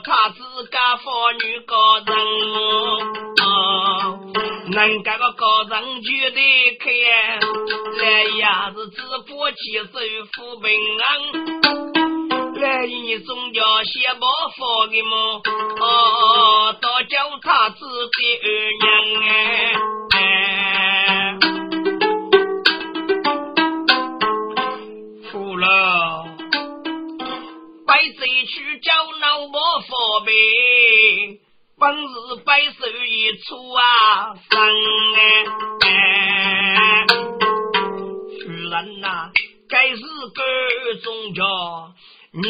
啊，这个他自家妇女个人。能干个高人就得开，来也是只不起手富平安，来你总叫先报佛的么？哦，到叫他自己二娘哎，本是百手一出啊，生哎！夫人呐，该是个中家，你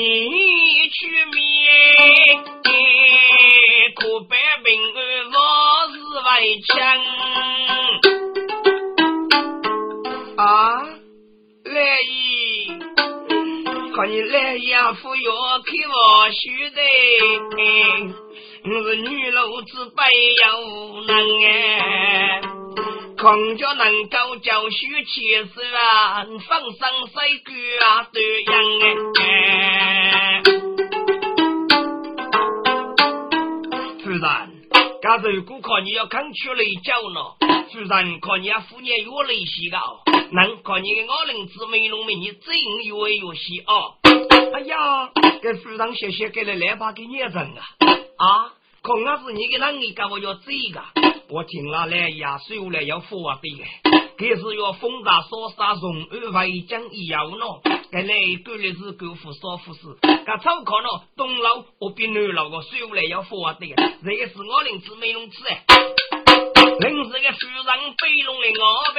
去面，可别平安我是外强啊！来意，看你来呀，服药开我须的。我是女老子白又无能哎，空家能够教书千手啊，放生水果啊都样哎。夫人，假如果看你要肯出来教呢，夫人看你要敷衍越来越高，能看你的二零姊妹农民，你真越来越细哦。哎呀，给夫人谢谢给了两把给孽人啊。啊，可那是你的能力，干我要这个？我听了来呀，收来要付啊的，可是要风大扫杀，从二外将一要喏，该来过日子够付少付事，噶超可能东楼我比南老个收来要付啊的，这也是我领子没弄吃哎，临时个夫人背弄的我呗，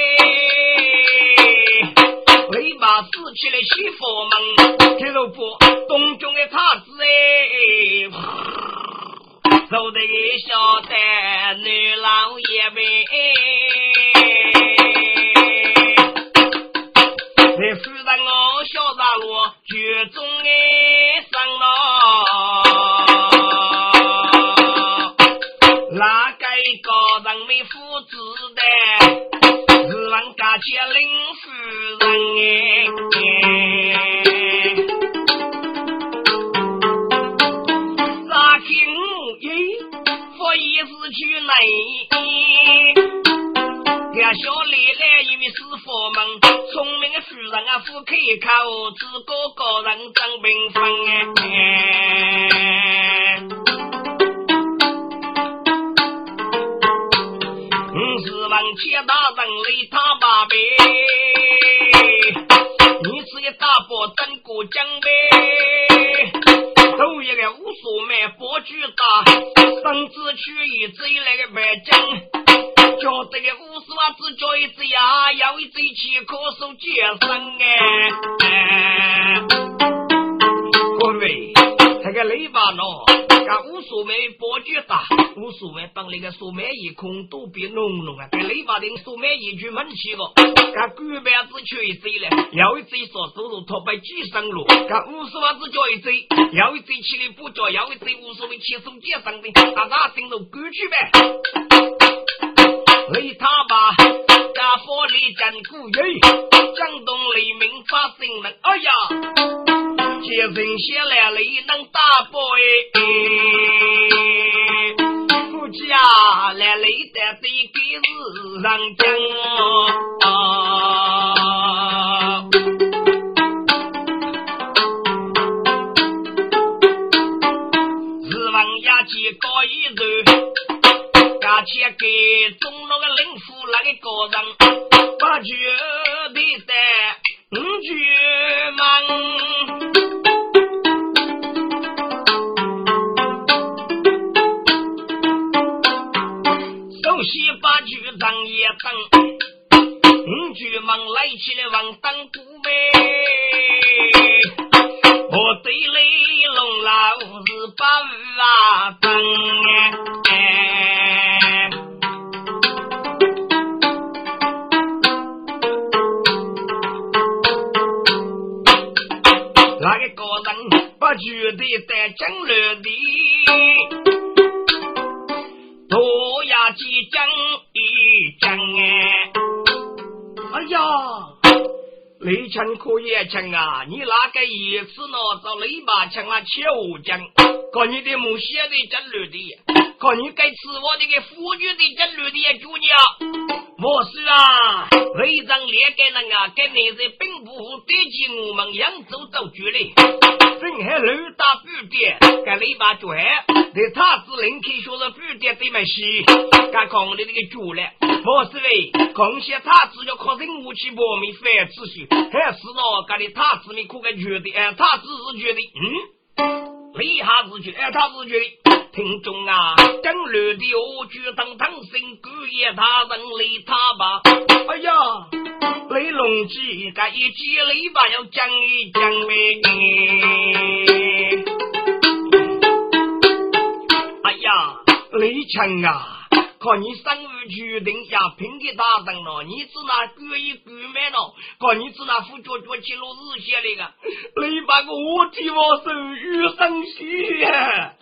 立马死去的媳妇们，听着不？东中的叉子哎。走得晓得女老爷呗，啊，夫开口，自个个人真平分哎。五十万钱大人来他八辈，你是一大包真过奖呗。头一个无所谓，伯举大，甚至去一贼来个白金，叫这个五十万只叫一只呀，要一只去可手接生哎，各位，这个雷巴喏。噶无所谓，伯举大，无所谓，当那个素梅一空都别浓浓啊！给雷巴丁素梅一句闷气个，噶官板子缺一贼嘞，要一贼说收入托白几生路，噶五十万只叫一贼，要一贼起来不叫，要一贼无所谓，轻松接生的，大家进入歌曲呗。雷他吧，家佛里讲古语，江东雷鸣发声人，哎呀！接人下来雷能打波哎，夫家来雷的得给日上讲哦，日王牙起高一头，牙起给中个人，把绝对的五绝门。西八局张也等，五局忙来起来往当鼓呗。我对雷龙老是八啊等人不觉得在江流的，多呀几江一江哎，哎呀！雷枪可以枪啊！你那个意思呢？找雷把枪啊，切我讲，看你的母写的真绿的，看你该吃我这个妇女的真绿的主娘。我是啊，非常烈个人啊，跟那些并不对起我们扬州走局的，还六大布点，跟雷把脚，在他子林开学的布点对面西，干看我的这个脚嘞。我是嘞，贡献他子要靠人武器搏命反秩序。还是喏，干的他子你可该觉得，哎，他只是觉得，嗯，厉害是觉，哎，他是觉得，听众啊，讲绿的我举当当心，故意他人理他吧。龙基干一记雷吧，要讲一讲呗。哎呀，雷强啊！看你生日决定要拼的大灯了，你只拿割一割买了，看你只拿副脚脚记录日写那个，你把个我替我手余生许啊！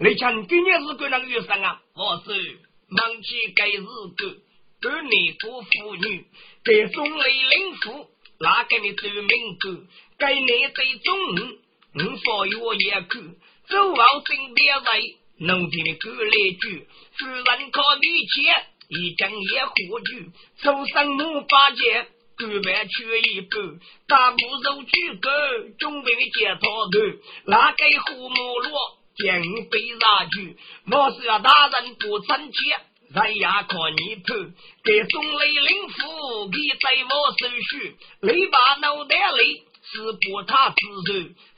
你讲今年是个那个余生啊？我是忙起该日子，儿女过妇女，给送雷领父，哪给你走名字？该你最中午，你所以我也去走好身边来。农田的歌来句，夫人靠力气，一整夜火炬，手上木把剑，干饭缺一半，大步走去个，准备的接头头，那个胡木罗将被杀去，我是要大人不成器，人也看你头，给送雷灵符，给在我手续，雷把脑袋里是不他之手，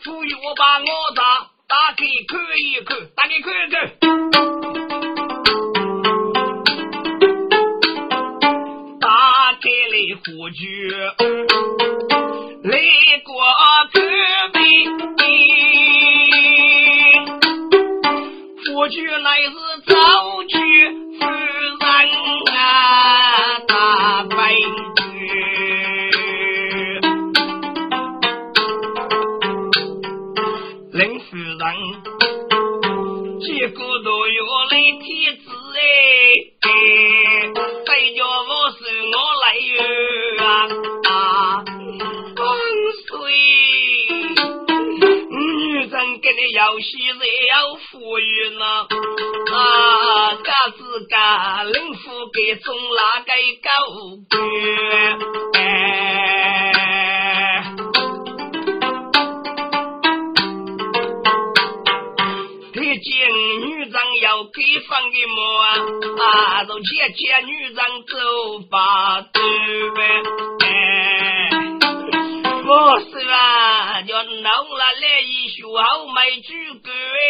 赋予我把我打。打开看一看，打开看一看，打开了火炬，来过隔壁，火炬乃是早去人啊，大白结果都有来贴子哎，再叫我是我来！你要喜人要富裕呢啊！嘎子嘎，灵府给送哪个高官哎？见女人要给放给么啊？啊，都见见女人走吧，走呗。好买酒歌哎，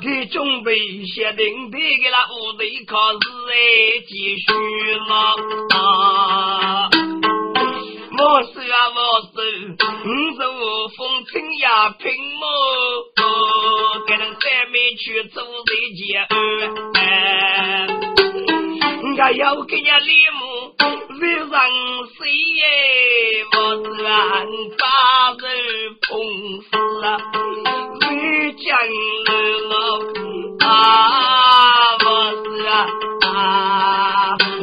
给准备写定的给那部队考试哎，继续了啊。我是啊，我是，五座风尘呀，平么？给人三面去做这件，我要给人礼物，为让谁耶？我是俺八人碰死啊，为将人啊，我是啊，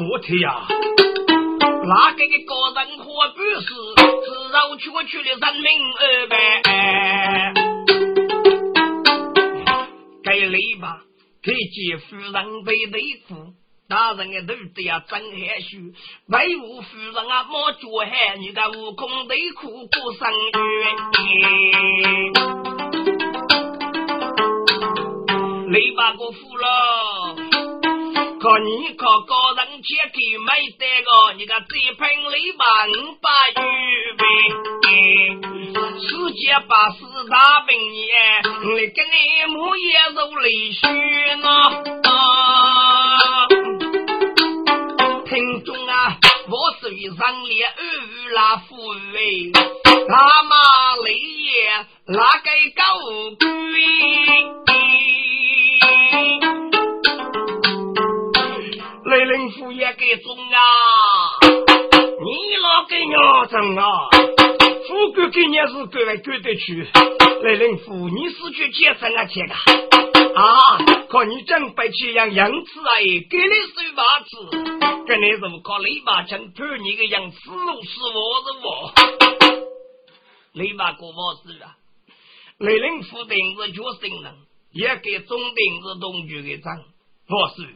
我天呀！那个个个人或不是自绕出去的人民二百，该累吧？给姐夫人背内裤，大人的肚子呀真害羞，为无夫人啊莫脚害，你的悟空内裤过生月，累吧过夫了。可你可个人切给买得个，你个这盆里把五百预备，世界八十大病年，你跟你母也都泪血呢。听众啊，我是与上列二五拉富贵，他妈雷爷那个高贵。雷灵府也给中啊！你那个娘子啊！夫我哥今年是赶来赶得去，来人夫，你是去接生啊去的？啊，看你真白起样样子啊！给你收把子，跟你如靠雷把枪判你个样，死路是我是我。雷把过我是啊，雷人夫定是决心人，也给中定是东局的长，我是。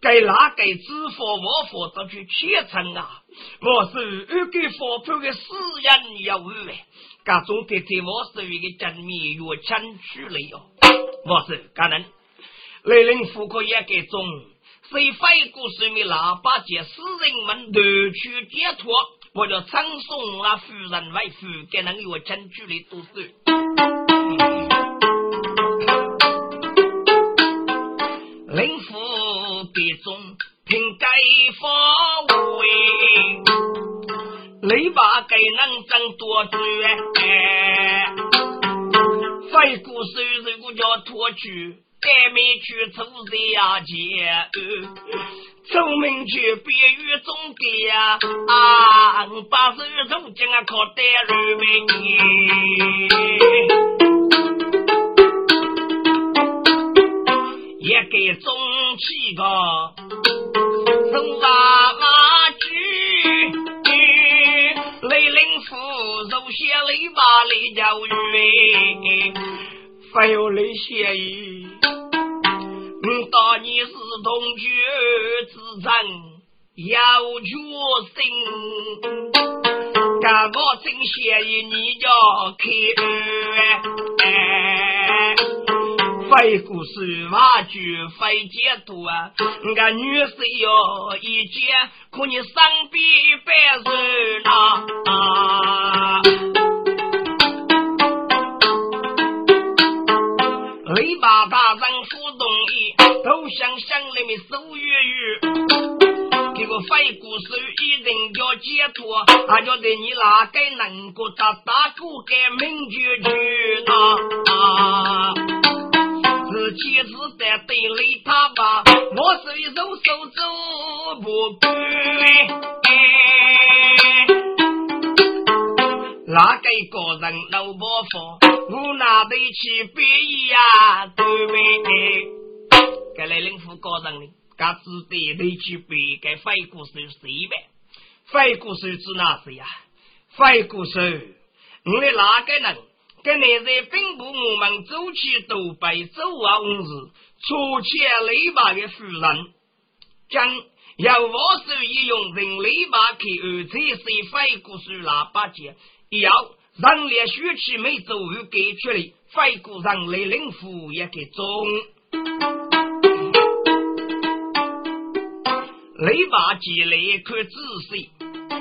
该哪个知否？我否则去虔诚啊！我是二给佛判的私人要务哎，各种特特我是一个正面越强取了哟。不是可能来人妇可也给中，谁非过水面喇叭节，使人们夺取解脱，我就称颂那夫人为夫，给能越强取的都是。中凭盖方位，雷把该能挣多赚。废古手如果叫脱去，改名去出下界。聪明去别于中间啊，把手如今啊靠得入门，也给中。气个雷把雷教育，还有雷写意。嗯，当你是同居之长，要决心，干我真写意你叫开。废故事，挖句废解读啊！俺女婿哟，一见可你上比百人啊！雷把大人不同意，都想想里面收月月。这个废故事一定要解脱，他觉得你哪个能够打打出个名句句啊？妻子在对垒他吧，我是一手手走不归。哪个个人老伯父，我拿得起笔呀？对没？该来领副个人呢？该只得得起笔，该废故事谁呗？废故事指哪谁呀？废故事，你的哪个人？跟你在兵部，我们走起都被走啊！日出钱雷把的夫人，将要我手一用人雷把去二车谁飞过去喇叭节，要人连血气没走又给出来，飞过人雷灵夫也给中，雷把节来可仔细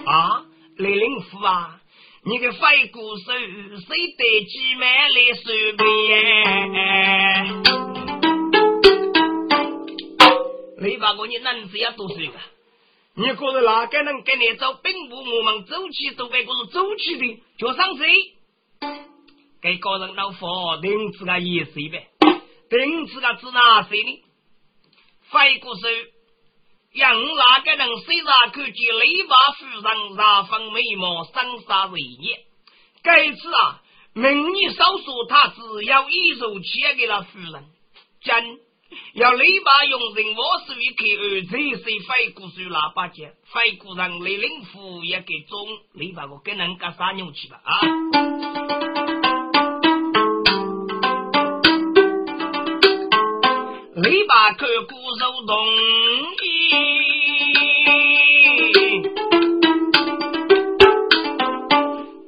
啊，雷灵夫啊！你个废鼓手，谁得几万来收编？你把我你能子要多少个？你觉得哪个能跟你走？并不我们走起都该个是走起的，叫上谁？给个人老佛定自个意思呗，定自个指哪谁呢？废鼓手。让哪个人虽然看见雷把夫人染粉眉毛，生杀为孽？该次啊，明你少说他只要一手钱给了夫人，真要雷把用人我手一开二这是废古手喇叭节，废古人雷灵夫也给中雷把我跟人家撒牛去吧啊！雷把看古手动。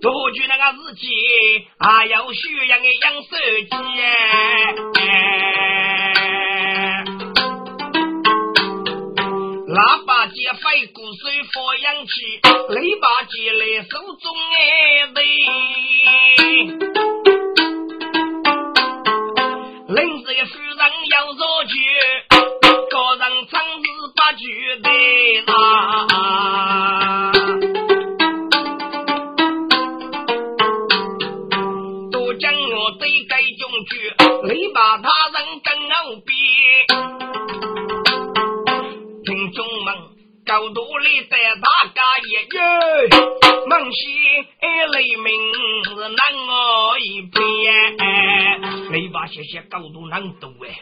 多举那个日记，还要学养个养手机。喇叭机飞过水发氧气，雷把机来手中哎对，度难度哎，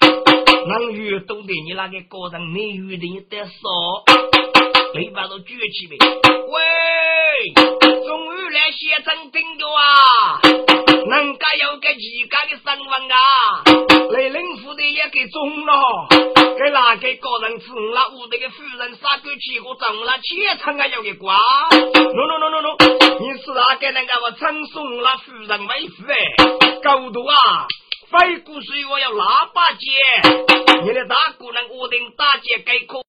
能越多的你那个个人，你越的你得少，雷把都举起呗。喂，终于来写成定着啊！人家有个自家的身份啊，雷领府的也给中了，给哪个个人吃了屋里的夫人杀狗起火中了，钱仓啊有个瓜。no no no no no，你是哪个人家我赠送了夫人为夫哎？狗头啊，飞过水我要喇叭姐，你的大姑娘我定大姐给可。